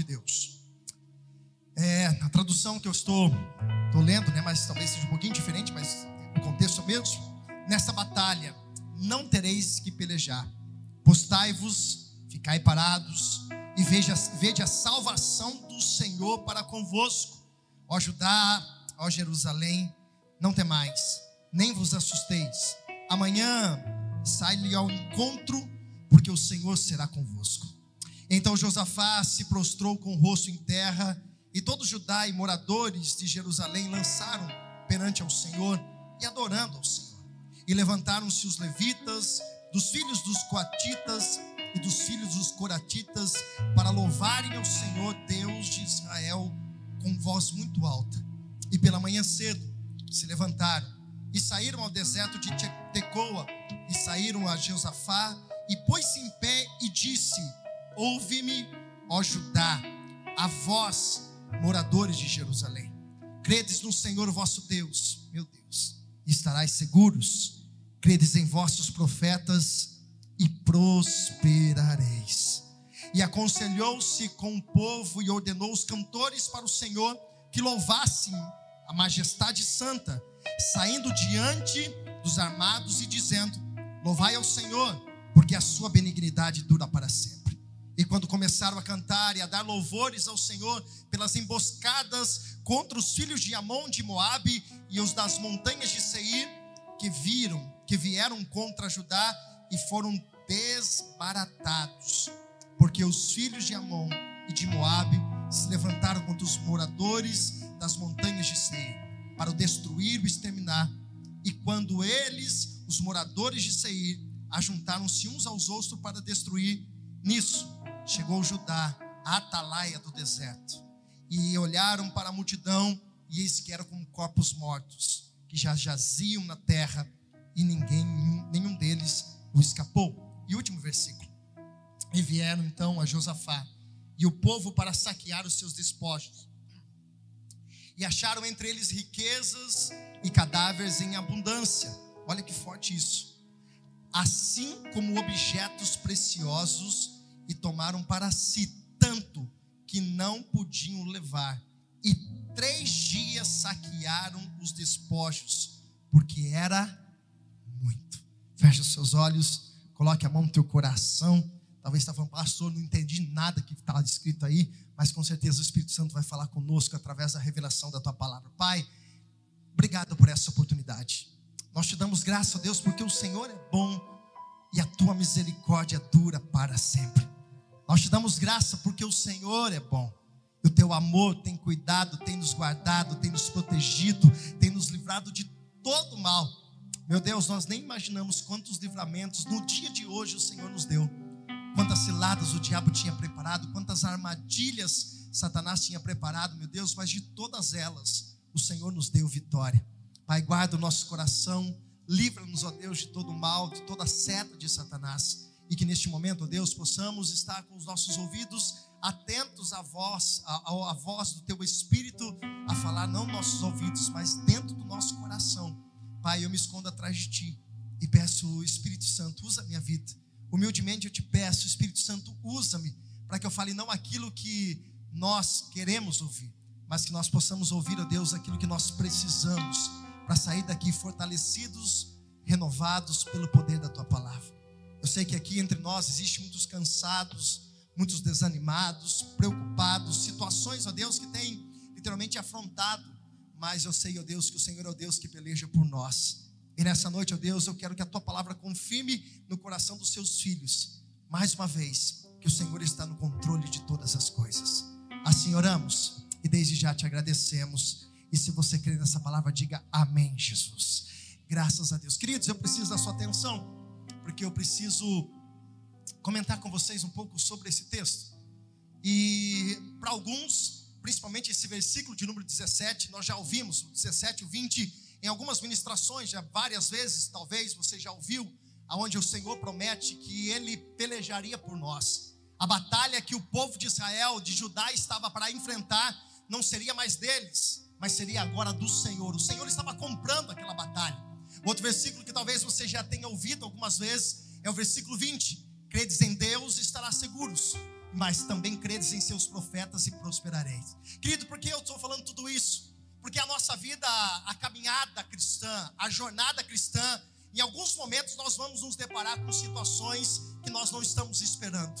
de Deus. É, a tradução que eu estou, lendo, né, mas talvez seja um pouquinho diferente, mas o contexto é o mesmo. Nessa batalha não tereis que pelejar. Postai-vos, ficai parados e veja, veja a salvação do Senhor para convosco. Ó Judá, ó Jerusalém, não temais, nem vos assusteis. Amanhã sai-lhe ao encontro, porque o Senhor será convosco. Então Josafá se prostrou com o rosto em terra, e todo Judá e moradores de Jerusalém lançaram perante ao Senhor e adorando ao Senhor. E levantaram-se os levitas, dos filhos dos coatitas e dos filhos dos coratitas, para louvarem ao Senhor Deus de Israel com voz muito alta. E pela manhã cedo se levantaram e saíram ao deserto de Tecoa e saíram a Josafá e pôs-se em pé e disse: Ouve-me, ó Judá, a vós, moradores de Jerusalém. Credes no Senhor vosso Deus, meu Deus, estarás seguros. Credes em vossos profetas e prosperareis. E aconselhou-se com o povo e ordenou os cantores para o Senhor que louvassem a majestade santa, saindo diante dos armados e dizendo: Louvai ao Senhor, porque a sua benignidade dura para sempre. E quando começaram a cantar e a dar louvores ao Senhor pelas emboscadas contra os filhos de Amon de Moabe e os das montanhas de Seir, que viram, que vieram contra Judá e foram desbaratados, porque os filhos de Amon e de Moabe se levantaram contra os moradores das montanhas de Seir para o destruir e exterminar. E quando eles, os moradores de Seir, ajuntaram-se uns aos outros para destruir, nisso chegou Judá, a atalaia do deserto, e olharam para a multidão, e eis que eram como corpos mortos, que já jaziam na terra, e ninguém, nenhum deles o escapou. E último versículo. E vieram então a Josafá e o povo para saquear os seus despojos. E acharam entre eles riquezas e cadáveres em abundância. Olha que forte isso. Assim como objetos preciosos, e tomaram para si tanto que não podiam levar. E três dias saquearam os despojos, porque era muito. Feche os seus olhos. Coloque a mão no teu coração. Talvez está falando, pastor, não entendi nada que está escrito aí, mas com certeza o Espírito Santo vai falar conosco através da revelação da tua palavra. Pai, obrigado por essa oportunidade. Nós te damos graça, Deus, porque o Senhor é bom e a tua misericórdia dura para sempre. Nós te damos graça porque o Senhor é bom. E o teu amor tem cuidado, tem nos guardado, tem nos protegido, tem nos livrado de todo mal. Meu Deus, nós nem imaginamos quantos livramentos no dia de hoje o Senhor nos deu. Quantas ciladas o diabo tinha preparado, quantas armadilhas Satanás tinha preparado, meu Deus, mas de todas elas o Senhor nos deu vitória. Pai, guarda o nosso coração, livra-nos, ó Deus, de todo mal, de toda seta de Satanás. E que neste momento, ó Deus, possamos estar com os nossos ouvidos atentos à voz, à, à voz do Teu Espírito, a falar não nossos ouvidos, mas dentro do nosso coração Pai, eu me escondo atrás de Ti e peço, Espírito Santo, usa minha vida. Humildemente eu te peço, Espírito Santo, usa-me para que eu fale não aquilo que nós queremos ouvir, mas que nós possamos ouvir, ó Deus, aquilo que nós precisamos para sair daqui fortalecidos, renovados pelo poder da Tua palavra. Eu sei que aqui entre nós existe muitos cansados, muitos desanimados, preocupados, situações, ó Deus, que têm literalmente afrontado mas eu sei, ó Deus, que o Senhor é o Deus que peleja por nós. E nessa noite, ó Deus, eu quero que a tua palavra confirme no coração dos seus filhos, mais uma vez, que o Senhor está no controle de todas as coisas. Assim oramos e desde já te agradecemos. E se você crê nessa palavra, diga amém, Jesus. Graças a Deus. Queridos, eu preciso da sua atenção, porque eu preciso comentar com vocês um pouco sobre esse texto. E para alguns, principalmente esse versículo de número 17, nós já ouvimos, o 17 e o 20, em algumas ministrações, já várias vezes, talvez você já ouviu, aonde o Senhor promete que ele pelejaria por nós. A batalha que o povo de Israel, de Judá, estava para enfrentar, não seria mais deles, mas seria agora do Senhor. O Senhor estava comprando aquela batalha. Outro versículo que talvez você já tenha ouvido algumas vezes é o versículo 20: Credes em Deus e estarás seguros, mas também credes em seus profetas e prosperareis. Querido, por que eu estou falando tudo isso? Porque a nossa vida, a caminhada cristã, a jornada cristã, em alguns momentos nós vamos nos deparar com situações que nós não estamos esperando.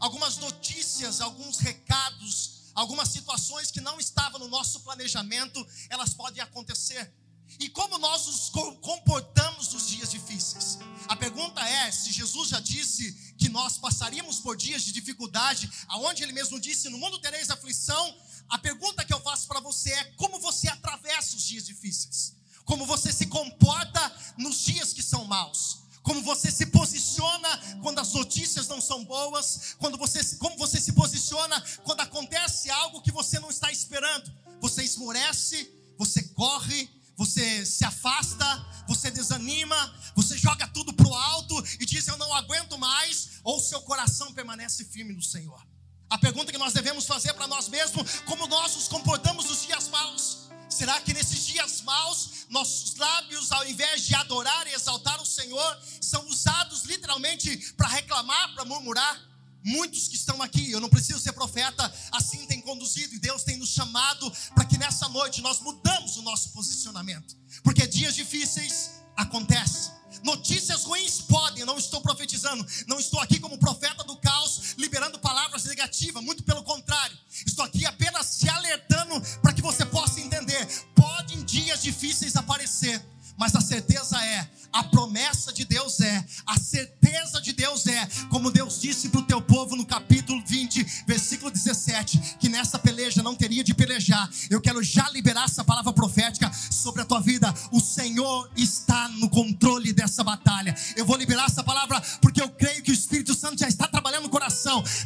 Algumas notícias, alguns recados, algumas situações que não estavam no nosso planejamento, elas podem acontecer. E como nós nos comportamos nos dias difíceis? A pergunta é: se Jesus já disse que nós passaríamos por dias de dificuldade, aonde ele mesmo disse: No mundo tereis aflição, a pergunta que eu faço para você é: como você atravessa os dias difíceis? Como você se comporta nos dias que são maus? Como você se posiciona quando as notícias não são boas? Quando você, como você se posiciona quando acontece algo que você não está esperando? Você esmorece, você corre, você se afasta, você desanima, você joga tudo para o alto e diz: Eu não aguento mais, ou seu coração permanece firme no Senhor. A pergunta que nós devemos fazer para nós mesmos: como nós nos comportamos nos dias maus? Será que nesses dias maus, nossos lábios, ao invés de adorar e exaltar o Senhor, são usados literalmente para reclamar, para murmurar? Muitos que estão aqui, eu não preciso ser profeta, assim tem conduzido e Deus tem nos chamado para que nessa noite nós mudamos o nosso posicionamento, porque dias difíceis acontecem. Notícias ruins podem, não estou profetizando, não estou aqui como profeta do caos, liberando palavras negativas, muito pelo contrário, estou aqui apenas te alertando para que você possa entender: podem dias difíceis aparecer, mas a certeza é, a promessa de Deus é, a certeza de Deus é, como Deus disse para o teu povo no capítulo 20, versículo 17, que nessa peleja não teria de pelejar. Eu quero já liberar essa palavra profética sobre a tua vida. O Senhor está no controle dessa batalha. Eu vou liberar essa palavra porque eu creio que o Espírito Santo já está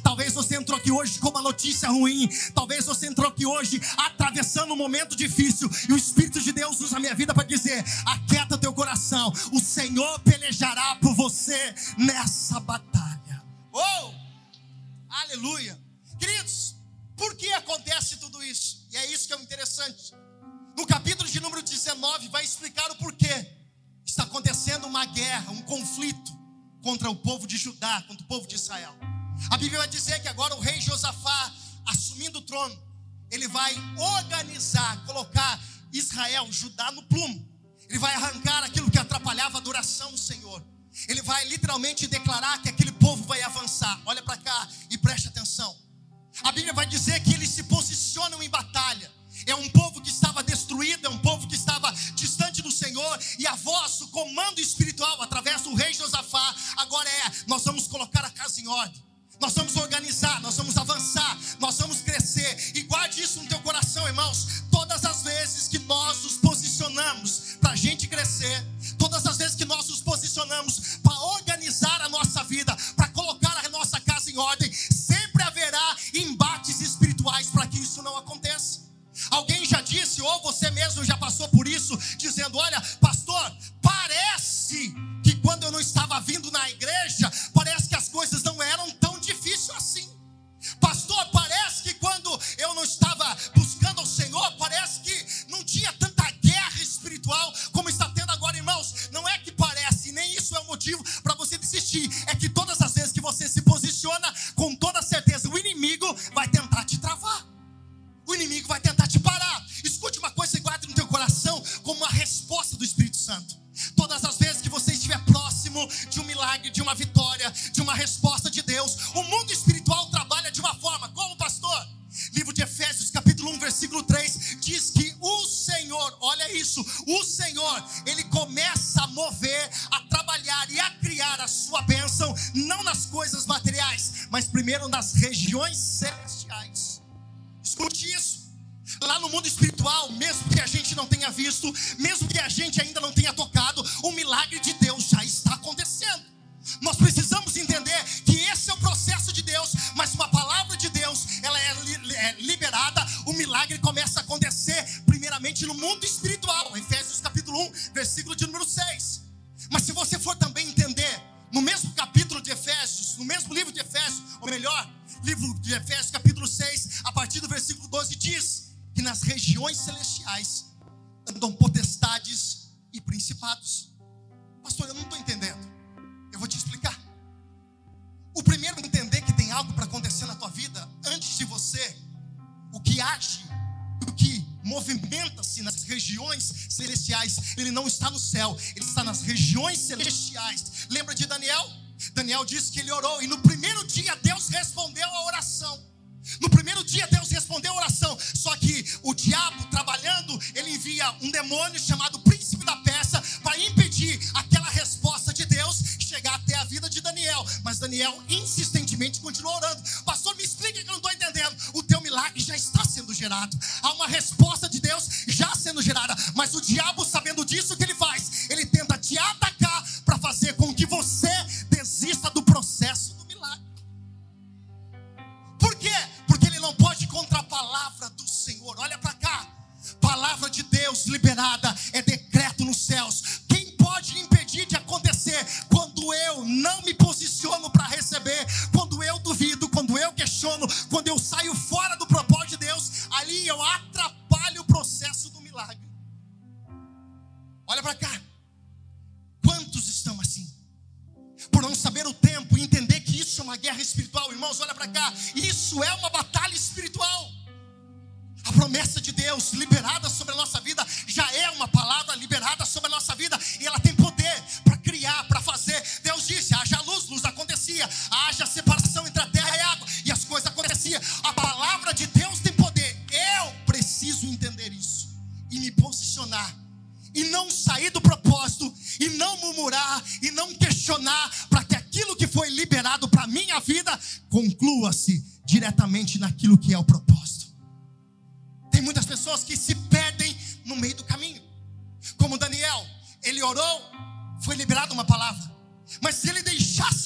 Talvez você entrou aqui hoje com uma notícia ruim, talvez você entrou aqui hoje atravessando um momento difícil e o Espírito de Deus usa a minha vida para dizer: aquieta teu coração. O Senhor pelejará por você nessa batalha. Oh! Aleluia! Queridos, por que acontece tudo isso? E é isso que é interessante. No capítulo de número 19 vai explicar o porquê. Está acontecendo uma guerra, um conflito contra o povo de Judá, contra o povo de Israel. A Bíblia vai dizer que agora o rei Josafá, assumindo o trono, ele vai organizar, colocar Israel, Judá no plumo. Ele vai arrancar aquilo que atrapalhava a adoração do Senhor. Ele vai literalmente declarar que aquele povo vai avançar. Olha para cá e preste atenção. A Bíblia vai dizer que eles se posicionam em batalha. É um povo que estava destruído, é um povo que estava distante do Senhor, e a voz, o comando espiritual através do rei Josafá, agora é: nós vamos colocar a casa em ordem. Nós vamos organizar, nós vamos avançar, nós vamos crescer. E guarde isso no teu coração, irmãos. Todas as vezes que nós nos posicionamos para a gente crescer, todas as vezes que nós nos posicionamos para organizar a nossa vida,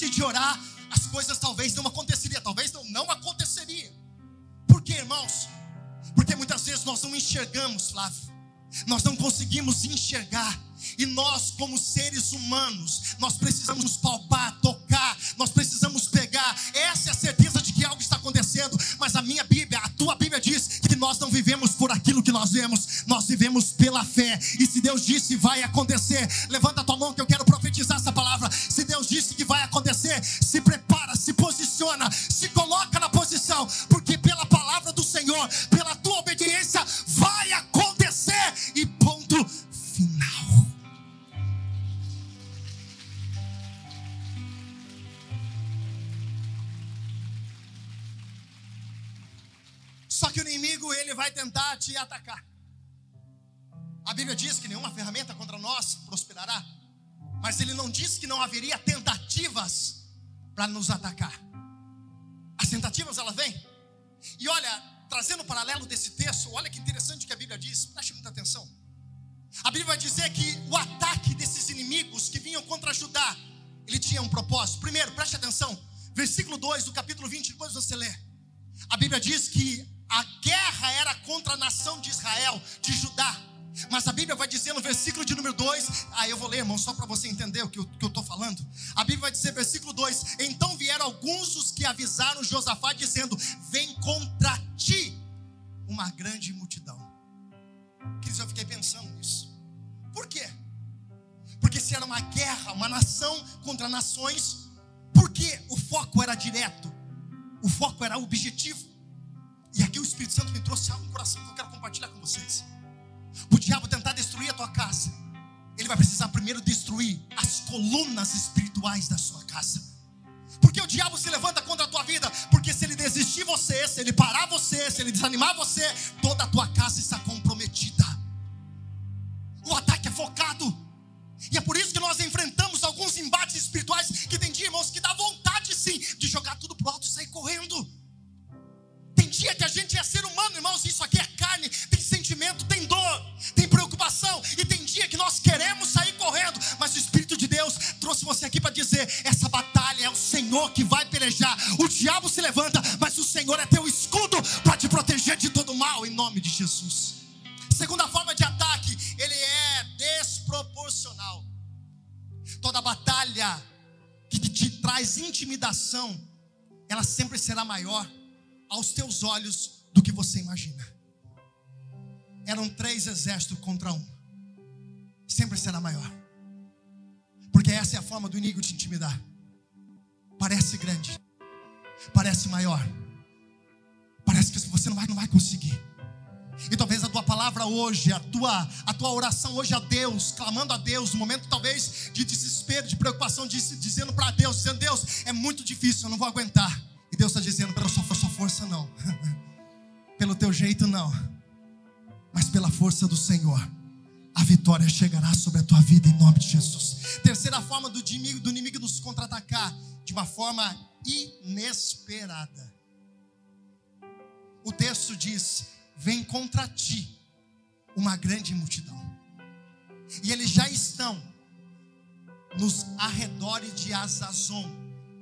de orar, as coisas talvez não aconteceriam, talvez não, não aconteceria. Por quê, irmãos? Porque muitas vezes nós não enxergamos, Flávio. Nós não conseguimos enxergar. E nós, como seres humanos, nós precisamos palpar, tocar, nós precisamos pegar. Essa é a certeza de que algo está acontecendo. Mas a minha Bíblia, a tua Bíblia diz que nós não vivemos por aquilo que nós vemos, nós vivemos pela fé. E se Deus disse vai acontecer, levanta a tua mão que eu quero acontecer, se prepara, se posiciona, se coloca na posição, porque pela palavra do Senhor, pela tua obediência, vai acontecer. E ponto final. Só que o inimigo ele vai tentar te atacar. A Bíblia diz que nenhuma ferramenta contra nós prosperará, mas ele não diz que não haveria tentativas para nos atacar. As tentativas elas vêm. E olha, trazendo o paralelo desse texto, olha que interessante que a Bíblia diz, preste muita atenção. A Bíblia vai dizer que o ataque desses inimigos que vinham contra Judá, ele tinha um propósito. Primeiro, preste atenção, versículo 2 do capítulo 20, depois você lê. A Bíblia diz que a guerra era contra a nação de Israel, de Judá. Mas a Bíblia vai dizer no versículo de número 2, ah, eu vou ler, irmão, só para você entender o que eu estou falando. A Bíblia vai dizer, versículo 2: Então vieram alguns dos que avisaram Josafá, dizendo: Vem contra ti uma grande multidão. Queridos, eu fiquei pensando nisso. Por quê? Porque se era uma guerra, uma nação contra nações, porque o foco era direto, o foco era objetivo. E aqui o Espírito Santo me trouxe algo no coração que eu quero compartilhar com vocês. O diabo tentar destruir a tua casa, ele vai precisar primeiro destruir as colunas espirituais da sua casa. Porque o diabo se levanta contra a tua vida, porque se ele desistir você, se ele parar você, se ele desanimar você, toda a tua casa está comprometida. O ataque é focado. E é por isso que nós enfrentamos alguns embates espirituais que tem dia, irmãos, que dá vontade sim de jogar tudo pro alto e sair correndo. Tem dia que a gente é ser humano, irmãos, isso aqui é carne, tem sentimento, tem dor, tem preocupação, e tem dia que nós queremos sair correndo, mas o Espírito de Deus trouxe você aqui para dizer: essa batalha é o Senhor que vai pelejar. O diabo se levanta, mas o Senhor é teu escudo para te proteger de todo mal, em nome de Jesus. Segunda forma de ataque, ele é desproporcional. Toda batalha que te traz intimidação, ela sempre será maior aos teus olhos do que você imagina. Eram três exércitos contra um. sempre será maior. Porque essa é a forma do inimigo te intimidar. Parece grande, parece maior, parece que você não vai, não vai conseguir. E talvez a tua palavra hoje, a tua, a tua oração hoje a Deus, clamando a Deus, no momento talvez de desespero, de preocupação, de, dizendo para Deus, dizendo, Deus, é muito difícil, eu não vou aguentar. E Deus está dizendo, pela sua, sua força não, pelo teu jeito não, mas pela força do Senhor. A vitória chegará sobre a tua vida em nome de Jesus. Terceira forma do inimigo, do inimigo nos contra-atacar de uma forma inesperada. O texto diz: vem contra ti uma grande multidão. E eles já estão nos arredores de Azazon.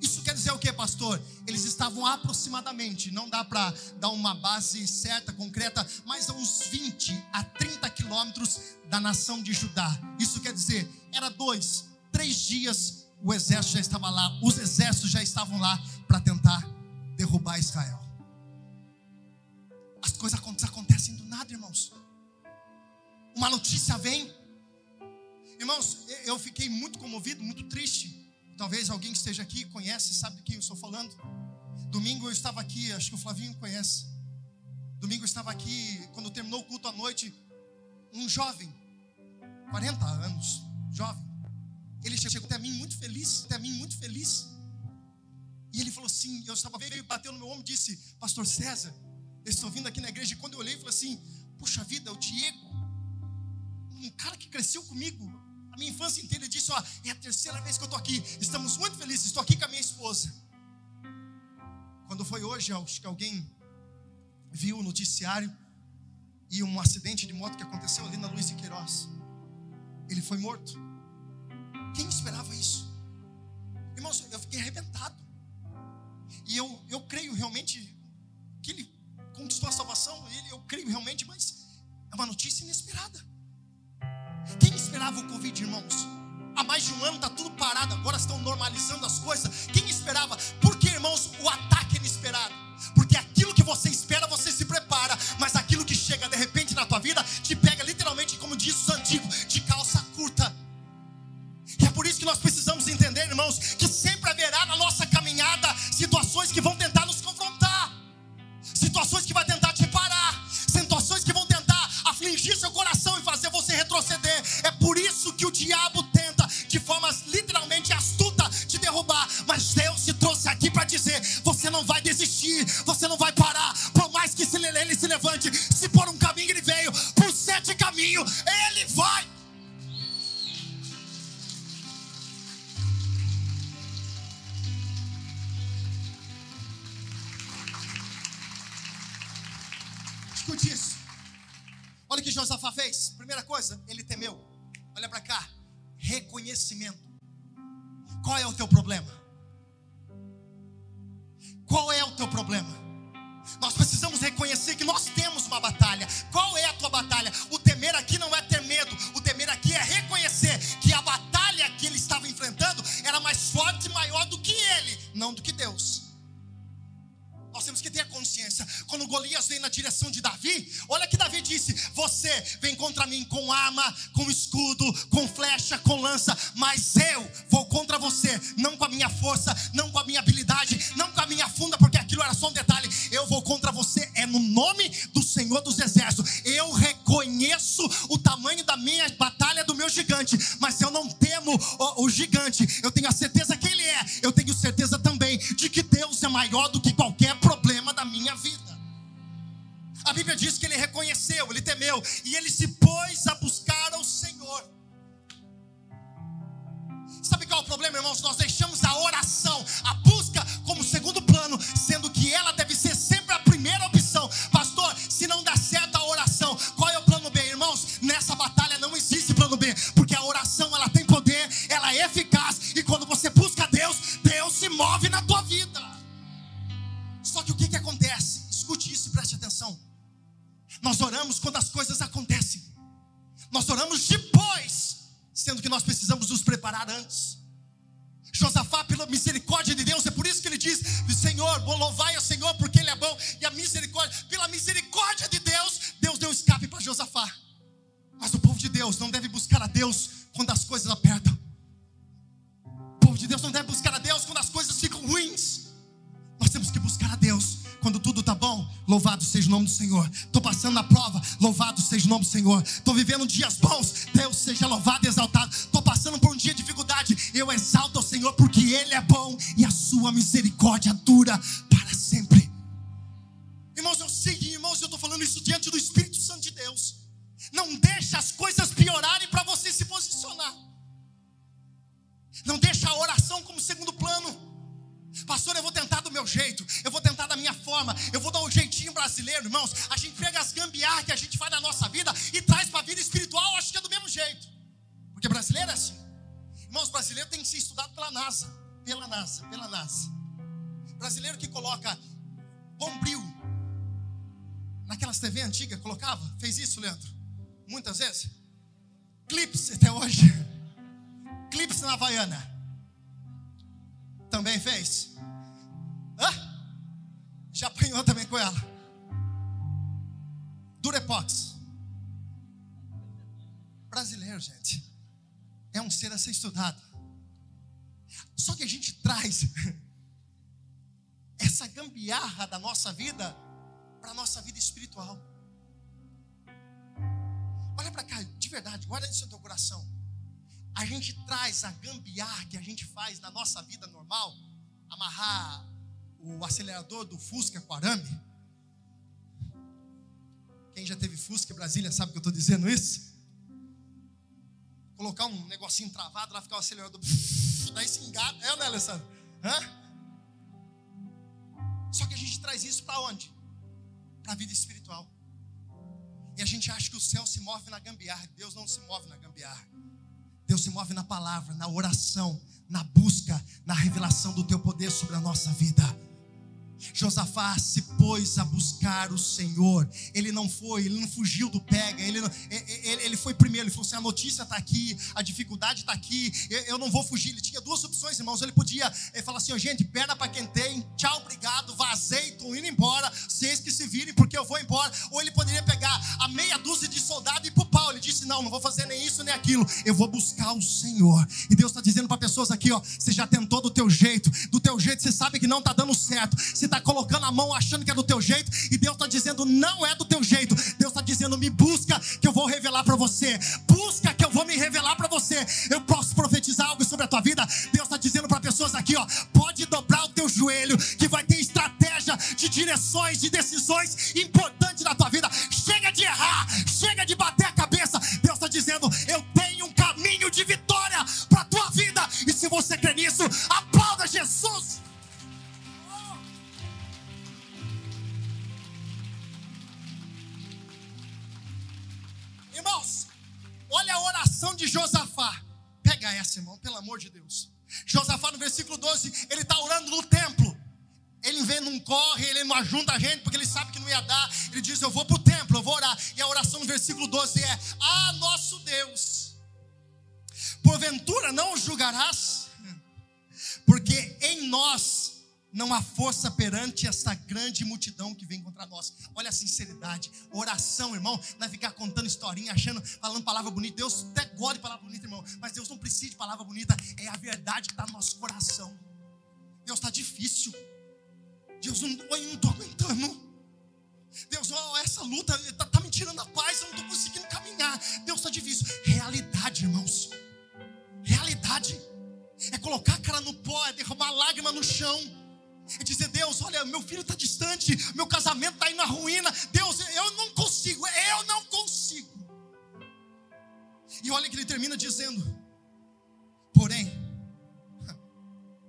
Isso quer dizer o que, pastor? Eles estavam aproximadamente, não dá para dar uma base certa, concreta, mas a uns 20 a 30 quilômetros da nação de Judá. Isso quer dizer, era dois, três dias, o exército já estava lá, os exércitos já estavam lá para tentar derrubar Israel. As coisas acontecem do nada, irmãos. Uma notícia vem. Irmãos, eu fiquei muito comovido, muito triste. Talvez alguém que esteja aqui conhece, sabe do que eu estou falando. Domingo eu estava aqui, acho que o Flavinho conhece. Domingo eu estava aqui, quando terminou o culto à noite, um jovem, 40 anos, jovem. Ele chegou até mim muito feliz, até mim muito feliz. E ele falou assim: eu estava veio, bateu no meu ombro e disse, Pastor César, eu estou vindo aqui na igreja. E quando eu olhei, falei assim: Puxa vida, o Diego, um cara que cresceu comigo a minha infância inteira. Disse: Ó, é a terceira vez que eu estou aqui. Estamos muito felizes. Estou aqui com a minha esposa. Quando foi hoje, acho que alguém viu o noticiário e um acidente de moto que aconteceu ali na Luiz de Queiroz. Ele foi morto. Quem esperava isso? Irmãos, eu fiquei arrebentado. E eu, eu creio realmente que ele conquistou a salvação, ele, eu creio realmente, mas é uma notícia inesperada. Esperava o Covid, irmãos? Há mais de um ano está tudo parado, agora estão normalizando as coisas. Quem esperava? Porque, irmãos, o ataque é inesperado. Porque aquilo que você espera, você se prepara. Mas aquilo que chega de repente na tua vida, te pega literalmente, como diz os antigos, de calça curta. E é por isso que nós precisamos entender, irmãos, que coisa, ele temeu. Olha para cá. Reconhecimento. Qual é o teu problema? Qual é o teu problema? Nós precisamos reconhecer que nós temos uma batalha. Qual é a tua batalha? O temer aqui não é ter medo. O temer aqui é reconhecer que a batalha que ele estava enfrentando era mais forte e maior do que ele, não do que Deus. Nós temos que ter a consciência. Quando Golias vem na direção de Davi, olha que Davi disse: Você vem contra mim com arma, com escudo, com flecha, com lança, mas eu vou contra você, não com a minha força, não com a minha habilidade, não com a minha funda, porque aquilo era só um detalhe. Eu vou contra você, é no nome do Senhor dos Exércitos. Eu reconheço o tamanho da minha batalha, do meu gigante, mas eu não temo o, o gigante. Eu tenho a certeza que ele é, eu tenho certeza também de que Deus é maior do que qualquer A Bíblia diz que ele reconheceu, ele temeu e ele se pôs a buscar ao Senhor. Sabe qual é o problema, irmãos? Nós deixamos a oração, a busca como segundo plano, sendo que ela deve ser sempre a primeira opção. Pastor, se não dá certo a oração, qual é o plano B, irmãos? Nessa batalha não existe plano B, nossa vida e traz para a vida espiritual, acho que é do mesmo jeito. Porque brasileiro é assim. Irmãos, brasileiro tem que ser estudado pela NASA, pela NASA, pela NASA. Brasileiro que coloca bombril naquelas TV antigas, colocava? Fez isso, Leandro? Muitas vezes? Clips até hoje. Clips na Havaiana também fez? Hã? Já apanhou também com ela? Durepox. Brasileiro, gente. É um ser a ser estudado. Só que a gente traz essa gambiarra da nossa vida para a nossa vida espiritual. Olha para cá, de verdade, guarda isso no teu coração a gente traz a gambiar que a gente faz na nossa vida normal, amarrar o acelerador do Fusca com arame. Quem já teve Fusca em Brasília sabe que eu estou dizendo isso? Colocar um negocinho travado lá, ficar o acelerador, daí se engata, é ou não é, Alessandro? Hã? Só que a gente traz isso para onde? Para a vida espiritual. E a gente acha que o céu se move na gambiarra. Deus não se move na gambiarra. Deus se move na palavra, na oração, na busca, na revelação do teu poder sobre a nossa vida. Josafá se pôs a buscar o Senhor. Ele não foi, ele não fugiu do pega. Ele, não, ele, ele foi primeiro. Ele falou assim: a notícia está aqui, a dificuldade está aqui. Eu, eu, não vou fugir. Ele tinha duas opções, irmãos. Ele podia ele falar assim: oh, gente, perna para quem tem, tchau, obrigado, vazei, estou indo embora. Vocês que se virem, porque eu vou embora. Ou ele poderia pegar a meia dúzia de soldados e ir para o pau. Ele disse: não, não vou fazer nem isso nem aquilo. Eu vou buscar o Senhor. E Deus está dizendo para pessoas aqui: ó, você já tentou do teu jeito, do teu jeito você sabe que não está dando certo. Você está colocando a mão achando que é do teu jeito, e Deus está dizendo: não é do teu jeito. Deus está dizendo: me busca, que eu vou revelar para você. Busca, que eu vou me revelar para você. Eu posso profetizar algo sobre a tua vida. Deus está dizendo para pessoas aqui: ó, pode dobrar o teu joelho, que vai ter estratégia de direções, de decisões importantes na tua vida. Chega de errar, chega de bater a cabeça. Deus está dizendo: eu tenho um caminho de vitória para tua vida, e se você crê nisso, aplauda Jesus. Irmãos, olha a oração de Josafá. Pega essa, irmão, pelo amor de Deus. Josafá, no versículo 12, ele está orando no templo. Ele vem, não corre, ele não ajunta a gente, porque ele sabe que não ia dar. Ele diz: Eu vou para o templo, eu vou orar. E a oração no versículo 12 é: Ah, nosso Deus, porventura não julgarás, porque em nós não há força perante essa grande multidão que vem contra nós. Olha a sinceridade, oração, irmão. Não é ficar contando historinha, achando, falando palavra bonita. Deus até gosta de palavra bonita, irmão. Mas Deus não precisa de palavra bonita. É a verdade que está no nosso coração. Deus está difícil. Deus, não, eu não estou aguentando. Deus, oh, essa luta está tá me tirando a paz. Eu não estou conseguindo caminhar. Deus está difícil. Realidade, irmãos. Realidade. É colocar a cara no pó, é derramar lágrima no chão e dizer: Deus, olha, meu filho está distante, meu casamento está indo na ruína. Deus, eu não consigo, eu não consigo. E olha que ele termina dizendo: Porém,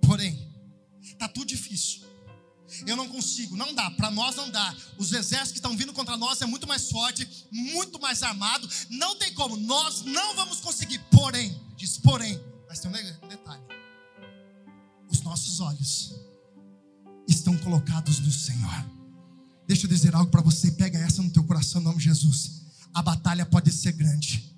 porém, está tudo difícil. Eu não consigo, não dá, para nós não dá. Os exércitos que estão vindo contra nós é muito mais forte, muito mais armado. Não tem como, nós não vamos conseguir. Porém, diz porém, mas tem um detalhe: os nossos olhos estão colocados no Senhor. Deixa eu dizer algo para você, pega essa no teu coração, em nome de Jesus. A batalha pode ser grande.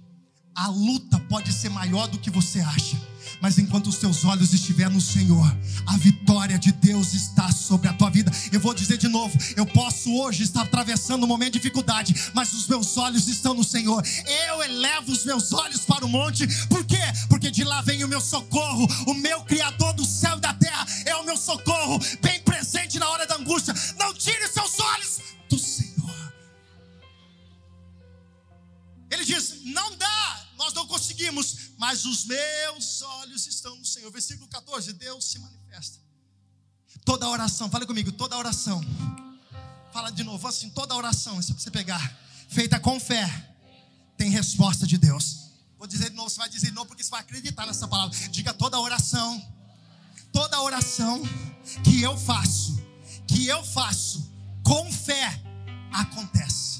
A luta pode ser maior do que você acha, Mas enquanto os teus olhos estiverem no Senhor, a vitória de Deus está sobre a tua vida. Eu vou dizer de novo: eu posso hoje estar atravessando um momento de dificuldade, mas os meus olhos estão no Senhor. Eu elevo os meus olhos para o monte, por quê? Porque de lá vem o meu socorro, o meu Criador do céu e da terra é o meu socorro, bem presente na hora da angústia. Não tire seus olhos do Senhor. Ele diz: não dá, nós não conseguimos, mas os meus olhos estão no Senhor. Versículo 14: Deus se manifesta. Toda oração, fale comigo, toda oração. Fala de novo, assim, toda oração, para você pegar, feita com fé, tem resposta de Deus. Vou dizer de novo, você vai dizer de novo, porque você vai acreditar nessa palavra. Diga toda oração, toda oração que eu faço, que eu faço com fé, acontece.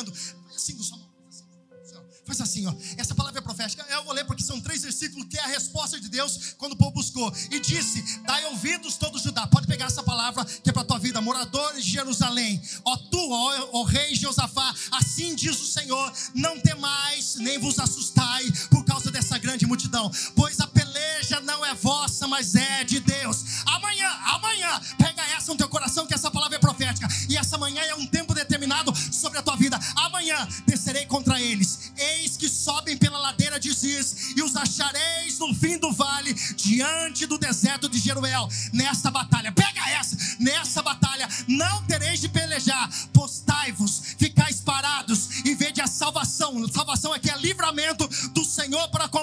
Manifestando. Faz assim com sua mão. Faz assim, ó. Essa palavra é profética. Eu vou ler porque são três versículos que é a resposta de Deus quando o povo buscou. E disse: Dai ouvidos todo Judá. Pode pegar essa palavra que é para a tua vida, moradores de Jerusalém. Ó tu, ó, ó rei Josafá, assim diz o Senhor: Não temais, nem vos assustai por causa dessa grande multidão, pois a peleja não é vossa, mas é de Deus. E essa manhã é um tempo determinado sobre a tua vida. Amanhã descerei contra eles. Eis que sobem pela ladeira de Ziz, e os achareis no fim do vale, diante do deserto de Jeruel. Nesta batalha, pega essa, nessa batalha não tereis de pelejar, postai-vos, ficais parados e vede a salvação. Salvação aqui é livramento Senhor para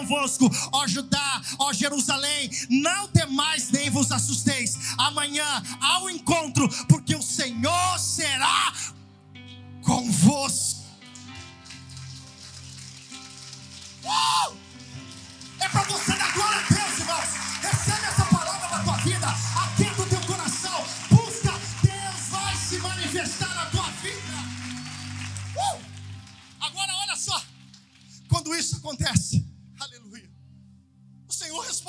convosco, ó Judá, ó Jerusalém. Não temais nem vos assusteis. Amanhã ao encontro, porque o Senhor será convosco. Uh! É para você dar glória a Deus, irmãos. Recebe essa palavra na tua vida. Atenta o teu coração. Busca. Deus vai se manifestar na tua vida. Uh! Agora, olha só. Quando isso acontece,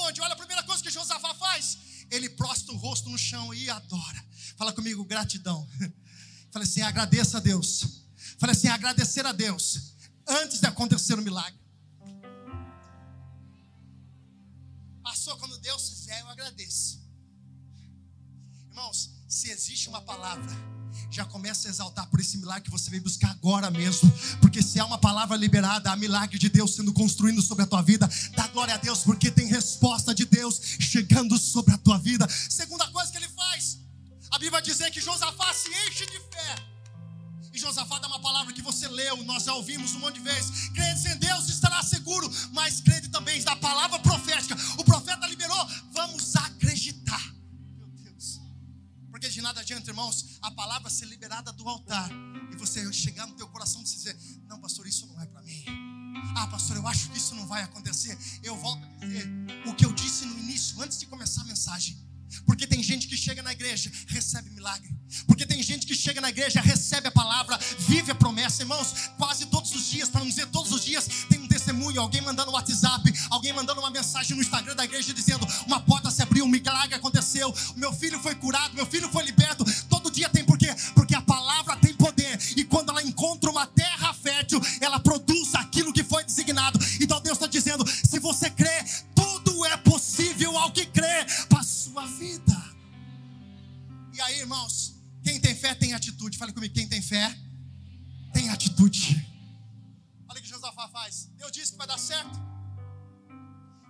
Responde. Olha a primeira coisa que Josafá faz. Ele prostra o rosto no chão e adora. Fala comigo, gratidão. Fala assim, agradeça a Deus. Fala assim, agradecer a Deus antes de acontecer o milagre. Passou quando Deus fizer, eu agradeço. Irmãos, se existe uma palavra, já começa a exaltar por esse milagre que você veio buscar agora mesmo. Porque se há uma palavra liberada, há milagre de Deus sendo construído sobre a tua vida, dá glória a Deus, porque tem resposta de Deus chegando sobre a tua vida. Segunda coisa que ele faz, a Bíblia dizer que Josafá se enche de fé. E Josafá dá uma palavra que você leu, nós já ouvimos um monte de vezes. Crede em Deus estará seguro, mas crede também na palavra profética. O profeta liberou, vamos acreditar. Porque de nada adianta, irmãos, a palavra ser liberada do altar e você chegar no teu coração e dizer: Não, pastor, isso não é para mim. Ah, pastor, eu acho que isso não vai acontecer. Eu volto a dizer o que eu disse no início, antes de começar a mensagem. Porque tem gente que chega na igreja, recebe milagre. Porque tem gente que chega na igreja, recebe a palavra, vive a promessa. Irmãos, quase todos os dias, para não dizer todos os dias, tem um testemunho, alguém mandando um WhatsApp, alguém mandando uma mensagem no Instagram da igreja dizendo: uma porta se abriu, um milagre aconteceu, meu filho foi curado, meu filho foi liberto. Todo dia tem E aí, irmãos, quem tem fé tem atitude. Fale comigo, quem tem fé tem atitude. Olha o que Josafá faz. Deus disse que vai dar certo.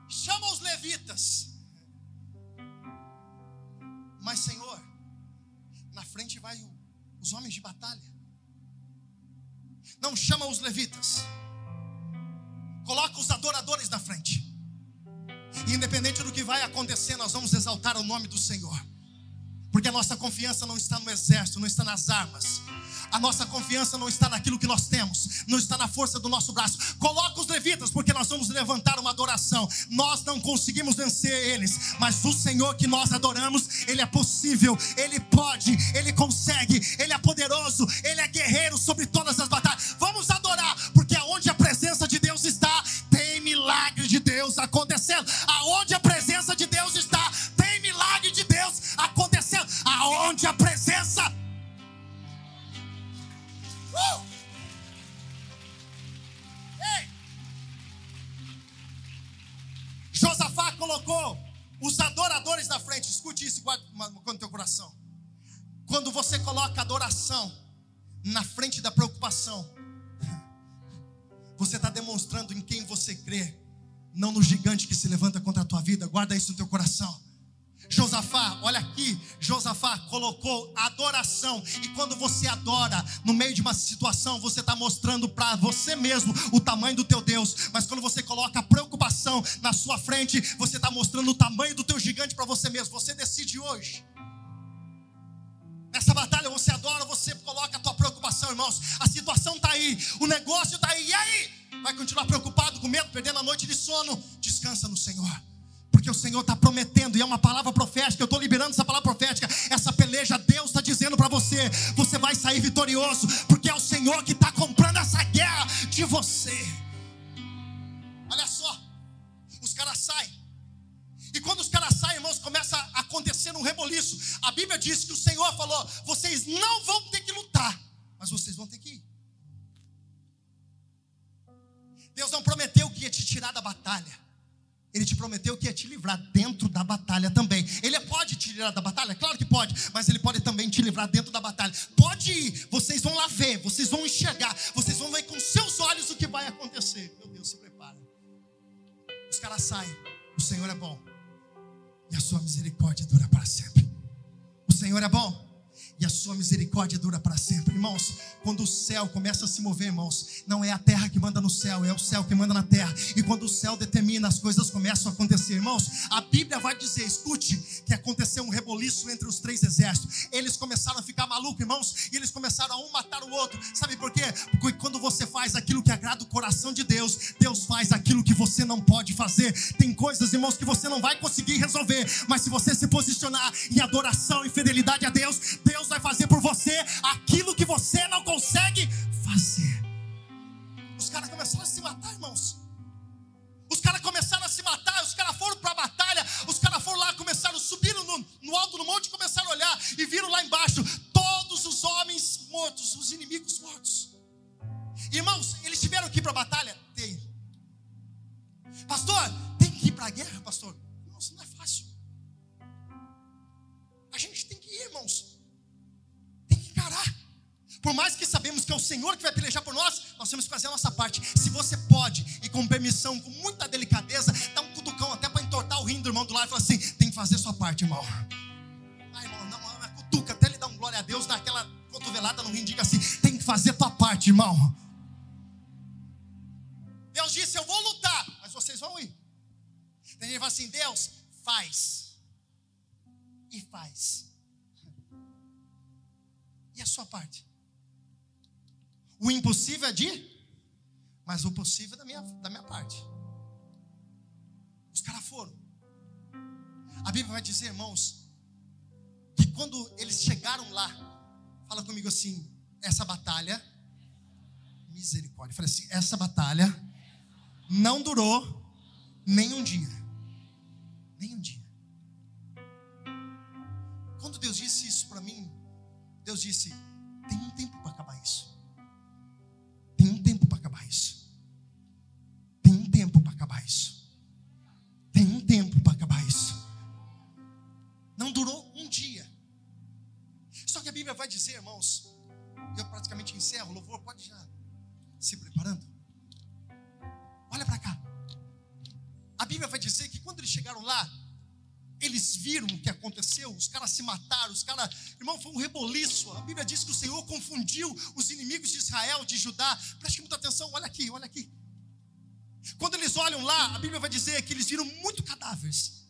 Chama os levitas. Mas, Senhor, na frente vai o, os homens de batalha. Não chama os levitas. Coloca os adoradores na frente. E independente do que vai acontecer, nós vamos exaltar o nome do Senhor. Porque a nossa confiança não está no exército, não está nas armas. A nossa confiança não está naquilo que nós temos, não está na força do nosso braço. Coloca os levitas, porque nós vamos levantar uma adoração. Nós não conseguimos vencer eles, mas o Senhor que nós adoramos, Ele é possível, Ele pode, Ele consegue, Ele é poderoso, Ele é guerreiro sobre todas as batalhas. Vamos adorar, porque aonde a presença de Deus está, tem milagre de Deus acontecendo. Aonde colocou os adoradores na frente, escute isso guarde no teu coração. Quando você coloca adoração na frente da preocupação, você está demonstrando em quem você crê, não no gigante que se levanta contra a tua vida. Guarda isso no teu coração. Josafá, olha aqui, Josafá colocou adoração, e quando você adora no meio de uma situação, você está mostrando para você mesmo o tamanho do teu Deus, mas quando você coloca preocupação na sua frente, você está mostrando o tamanho do teu gigante para você mesmo. Você decide hoje. Nessa batalha você adora, você coloca a tua preocupação, irmãos. A situação está aí, o negócio está aí, e aí? Vai continuar preocupado, com medo, perdendo a noite de sono? Descansa no Senhor porque o Senhor está prometendo, e é uma palavra profética, eu estou liberando essa palavra profética, essa peleja, Deus está dizendo para você: você vai sair vitorioso, porque é o Senhor que está comprando essa guerra de você. Olha só, os caras saem, e quando os caras saem, irmãos, começa a acontecer um reboliço. A Bíblia diz que o Senhor falou: vocês não vão ter que lutar, mas vocês vão ter que ir. Deus não prometeu que ia te tirar da batalha. Ele te prometeu que ia te livrar dentro da batalha também. Ele pode te livrar da batalha? Claro que pode, mas ele pode também te livrar dentro da batalha. Pode ir, vocês vão lá ver, vocês vão enxergar, vocês vão ver com seus olhos o que vai acontecer. Meu Deus, se prepara. Os caras saem, o Senhor é bom, e a sua misericórdia dura para sempre. O Senhor é bom e a sua misericórdia dura para sempre. Irmãos, quando o céu começa a se mover, irmãos, não é a terra que manda no céu, é o céu que manda na terra. E quando o céu determina, as coisas começam a acontecer. Irmãos, a Bíblia vai dizer, escute, que aconteceu um reboliço entre os três exércitos. Eles começaram a ficar malucos, irmãos, e eles começaram a um matar o outro. Sabe por quê? Porque quando você faz aquilo que agrada o coração de Deus, Deus faz aquilo que você não pode fazer. Tem coisas, irmãos, que você não vai conseguir resolver, mas se você se posicionar em adoração e fidelidade a Deus, Deus Deus vai fazer por você aquilo que você não consegue fazer. Os caras começaram a se matar, irmãos. Os caras começaram a se matar, os caras foram para a batalha, os caras foram lá, começaram, subiram no, no alto do monte, começaram a olhar e viram lá embaixo todos os homens mortos, os inimigos mortos. Irmãos, eles tiveram que ir para a batalha? Tem. Pastor, tem que ir para a guerra, pastor? Por mais que sabemos que é o Senhor que vai pelejar por nós, nós temos que fazer a nossa parte. Se você pode, e com permissão, com muita delicadeza, dá um cutucão até para entortar o rim do irmão do lado e falar assim: tem que fazer a sua parte, irmão. Ah, irmão, não, não, cutuca, até ele dar um glória a Deus, dá aquela cotovelada no rim, diga assim: tem que fazer a tua parte, irmão. Deus disse: eu vou lutar, mas vocês vão ir. Tem gente fala assim: Deus, faz. E faz e a sua parte? O impossível é de, mas o possível é da minha, da minha parte. Os caras foram. A Bíblia vai dizer, irmãos, que quando eles chegaram lá, fala comigo assim: essa batalha, misericórdia. Falei assim: essa batalha não durou nem um dia. Nem um dia. Quando Deus disse isso para mim, Deus disse: tem um tempo para acabar isso. Encerro, louvor pode já se preparando. Olha para cá. A Bíblia vai dizer que quando eles chegaram lá, eles viram o que aconteceu, os caras se mataram, os caras, irmão, foi um reboliço. A Bíblia diz que o Senhor confundiu os inimigos de Israel, de Judá. Preste muita atenção, olha aqui, olha aqui. Quando eles olham lá, a Bíblia vai dizer que eles viram muito cadáveres.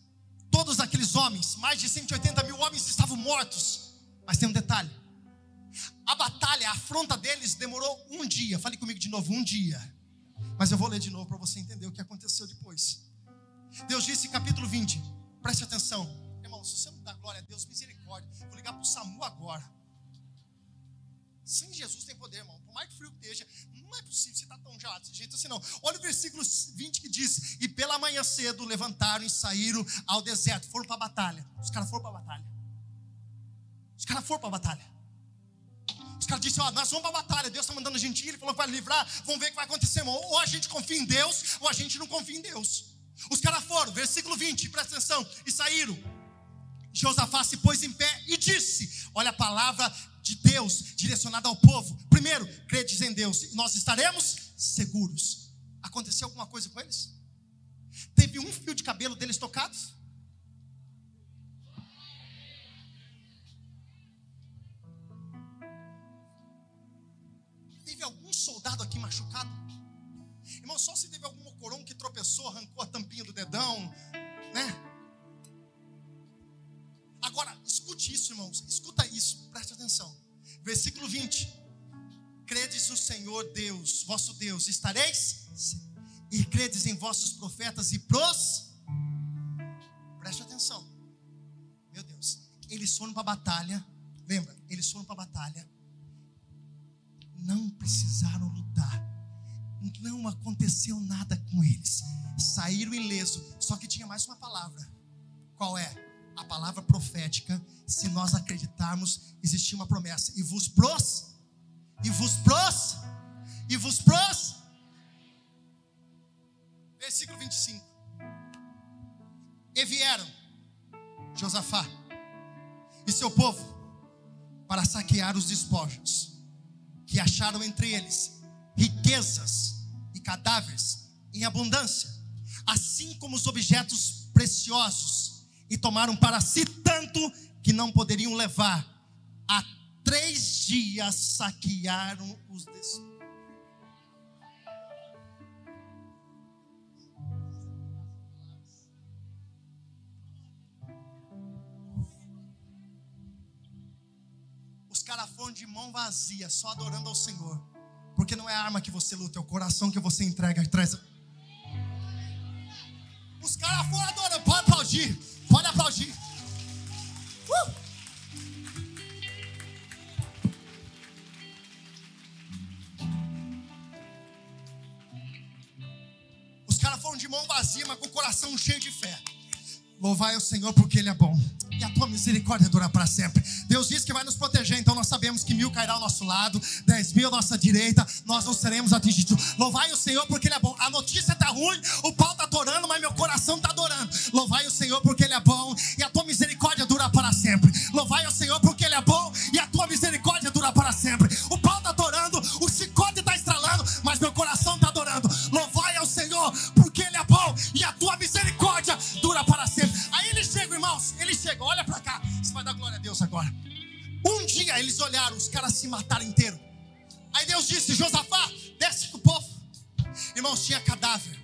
Todos aqueles homens, mais de 180 mil homens estavam mortos. Mas tem um detalhe: a batalha, a afronta deles demorou um dia. Fale comigo de novo, um dia. Mas eu vou ler de novo para você entender o que aconteceu depois. Deus disse capítulo 20: Preste atenção. Irmão, se você não dá glória a Deus, misericórdia. Vou ligar para o SAMU agora. Sem Jesus tem poder, irmão. Por mais que frio que esteja, não é possível você estar tão gelado desse jeito assim, não. Olha o versículo 20 que diz: E pela manhã cedo levantaram e saíram ao deserto. Foram para a batalha. Os caras foram para a batalha. Os caras foram para a batalha. Os caras disseram: nós vamos para a batalha. Deus está mandando a gente ir. Ele falou que vai livrar. Vamos ver o que vai acontecer. Ou a gente confia em Deus, ou a gente não confia em Deus. Os caras foram, versículo 20, presta atenção, e saíram. Josafá se pôs em pé e disse: Olha a palavra de Deus direcionada ao povo. Primeiro, credes em Deus, nós estaremos seguros. Aconteceu alguma coisa com eles? Teve um fio de cabelo deles tocados? Aqui machucado? Irmão, só se teve algum mocoron que tropeçou, arrancou a tampinha do dedão, né? Agora, escute isso, irmãos. Escuta isso, preste atenção. Versículo 20. Credes no Senhor Deus, vosso Deus, estareis? E credes em vossos profetas e pros. Preste atenção. Meu Deus. Eles foram para a batalha. Lembra? Eles foram para a batalha. Não precisaram lutar. Não aconteceu nada com eles. Saíram ileso. Só que tinha mais uma palavra. Qual é? a palavra profética, se nós acreditarmos, existia uma promessa. E vos pros, e vos pros, e vos pros. Versículo 25. E vieram Josafá e seu povo para saquear os despojos que acharam entre eles riquezas e cadáveres em abundância, assim como os objetos preciosos e tomaram para si tanto que não poderiam levar. Há três dias saquearam os despojos. Foram de mão vazia, só adorando ao Senhor. Porque não é a arma que você luta, é o coração que você entrega atrás. Os caras foram adorando, pode aplaudir. Pode aplaudir. Uh! Os caras foram de mão vazia, mas com o coração cheio de fé. Louvai o Senhor porque Ele é bom. E a tua misericórdia dura para sempre. Deus diz que vai nos proteger, então nós sabemos que mil cairá ao nosso lado, dez mil à nossa direita, nós não seremos atingidos. Louvai o Senhor porque Ele é bom. A notícia está ruim, o pau está atorando, mas meu coração está adorando. Louvai o Senhor porque Ele é bom e a tua misericórdia dura para sempre. Louvai o Senhor porque Tinha cadáver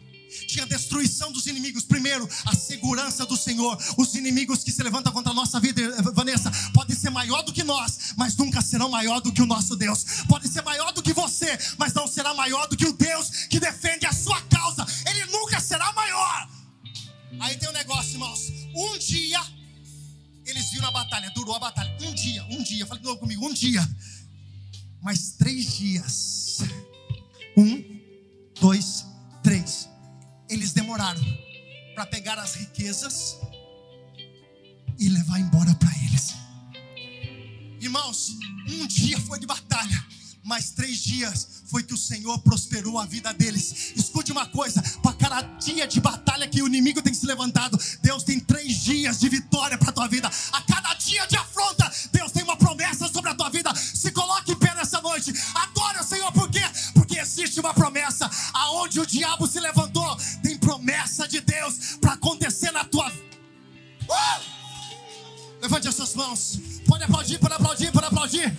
tinha destruição dos inimigos. Primeiro, a segurança do Senhor. Os inimigos que se levantam contra a nossa vida, Vanessa, podem ser maior do que nós, mas nunca serão maior do que o nosso Deus. Pode ser maior do que você, mas não será maior do que o Deus que defende a sua causa. Ele nunca será maior. Aí tem um negócio, irmãos. Um dia eles viram a batalha, durou a batalha. Um dia, um dia. Fala de novo comigo, um dia. Mas três dias. Um, dois, três. Eles demoraram para pegar as riquezas e levar embora para eles. Irmãos, um dia foi de batalha mas três dias foi que o Senhor prosperou a vida deles. Escute uma coisa: para cada dia de batalha que o inimigo tem se levantado, Deus tem três dias de vitória para a tua vida. A cada dia de afronta, Deus tem uma promessa sobre a tua vida. Se coloque em pé nessa noite, adore o Senhor, por quê? Porque existe uma promessa. Aonde o diabo se levantou, tem promessa de Deus para acontecer na tua vida. Uh! Levante as suas mãos. Pode aplaudir, pode aplaudir, pode aplaudir.